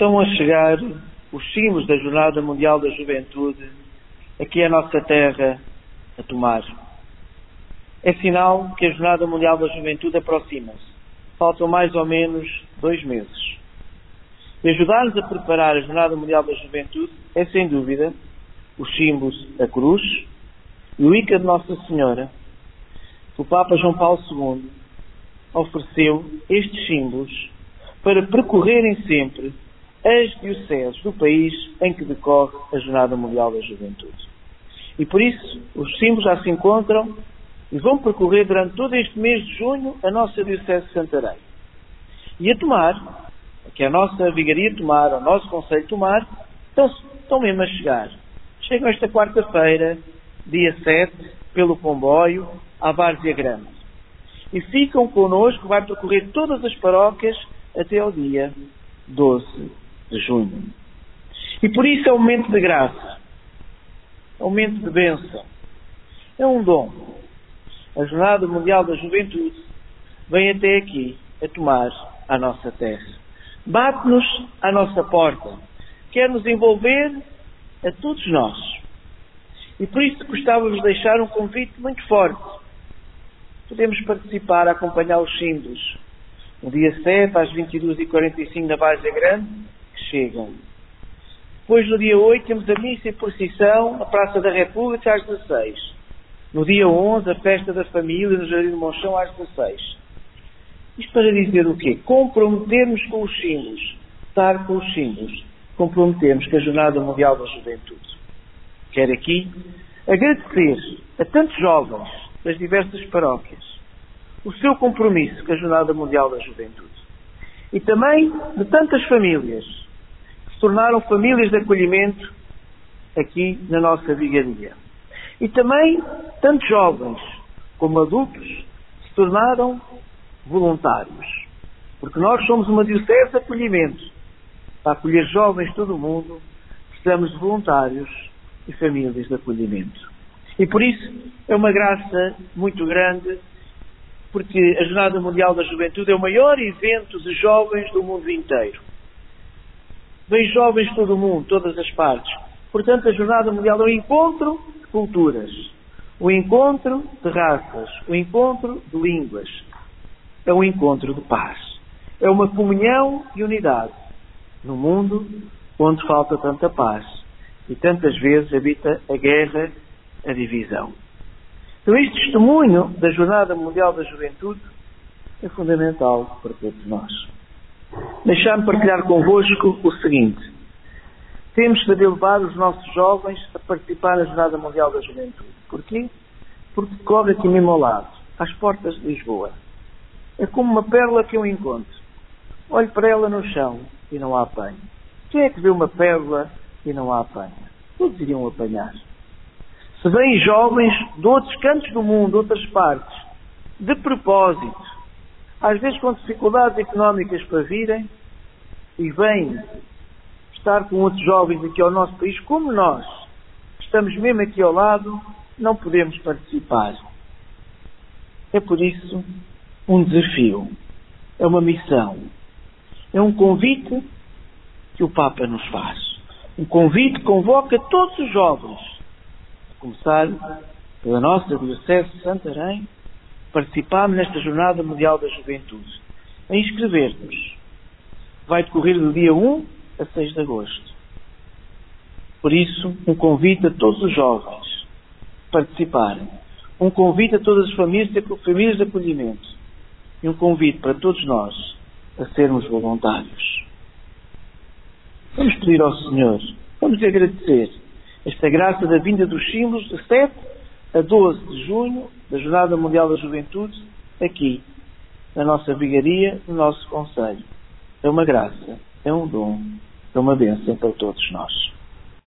Estão a chegar os símbolos da Jornada Mundial da Juventude aqui à nossa terra a tomar. É sinal que a Jornada Mundial da Juventude aproxima-se. Faltam mais ou menos dois meses. E ajudar-nos a preparar a Jornada Mundial da Juventude é, sem dúvida, os símbolos da cruz e o Ica de Nossa Senhora. O Papa João Paulo II ofereceu estes símbolos para percorrerem sempre as dioceses do país em que decorre a Jornada Mundial da Juventude. E por isso, os símbolos já se encontram e vão percorrer durante todo este mês de junho a nossa Diocese de Santarém. E a Tomar, que é a nossa Vigaria Tomar, o nosso Conselho Tomar, estão, estão mesmo a chegar. Chegam esta quarta-feira, dia 7, pelo comboio, à Várzea Grande. E ficam connosco, vai percorrer todas as paróquias até ao dia 12 de junho. E por isso é um momento de graça, é um momento de bênção, é um dom. A Jornada Mundial da Juventude vem até aqui a tomar a nossa terra. Bate-nos à nossa porta, quer nos envolver a todos nós. E por isso gostávamos de deixar um convite muito forte. Podemos participar, acompanhar os símbolos. No dia 7, às 22h45, na Várzea Grande, chegam. Depois, no dia 8, temos a missa e procissão na Praça da República, às 16 No dia 11, a festa da família no Jardim de Monchão, às 16 Isto para dizer o quê? Comprometermos com os símbolos. Estar com os símbolos. Comprometermos com a Jornada Mundial da Juventude. Quero aqui agradecer a tantos jovens das diversas paróquias o seu compromisso com a Jornada Mundial da Juventude. E também de tantas famílias se tornaram famílias de acolhimento aqui na nossa vigaria. E também tantos jovens como adultos se tornaram voluntários. Porque nós somos uma diocese de acolhimento. Para acolher jovens de todo o mundo, precisamos de voluntários e famílias de acolhimento. E por isso é uma graça muito grande porque a Jornada Mundial da Juventude é o maior evento de jovens do mundo inteiro. Vem jovens de todo o mundo, todas as partes. Portanto, a Jornada Mundial é um encontro de culturas, um encontro de raças, um encontro de línguas. É um encontro de paz. É uma comunhão e unidade no mundo onde falta tanta paz e tantas vezes habita a guerra, a divisão. Então, este testemunho da Jornada Mundial da Juventude é fundamental para todos nós. Deixar-me partilhar convosco o seguinte. Temos de levar os nossos jovens a participar na Jornada Mundial da Juventude. Porquê? Porque corre aqui mesmo ao lado, às portas de Lisboa. É como uma pérola que eu encontro. Olho para ela no chão e não a apanho. Quem é que vê uma pérola e não a apanha? Todos iriam apanhar. Se vêm jovens de outros cantos do mundo, outras partes, de propósito, às vezes com dificuldades económicas para virem, e vêm estar com outros jovens aqui ao nosso país, como nós, estamos mesmo aqui ao lado, não podemos participar. É por isso um desafio, é uma missão, é um convite que o Papa nos faz. Um convite que convoca todos os jovens começar pela nossa Diocese de Santarém, participamos nesta Jornada Mundial da Juventude. A inscrever-nos. Vai decorrer do dia 1 a 6 de agosto. Por isso, um convite a todos os jovens participarem. Um convite a todas as famílias de, famílias de acolhimento. E um convite para todos nós a sermos voluntários. Vamos pedir ao Senhor, vamos agradecer esta graça da vinda dos símbolos de 7 a 12 de junho, da Jornada Mundial da Juventude, aqui, na nossa vigaria, no nosso Conselho. É uma graça, é um dom, é uma bênção para todos nós.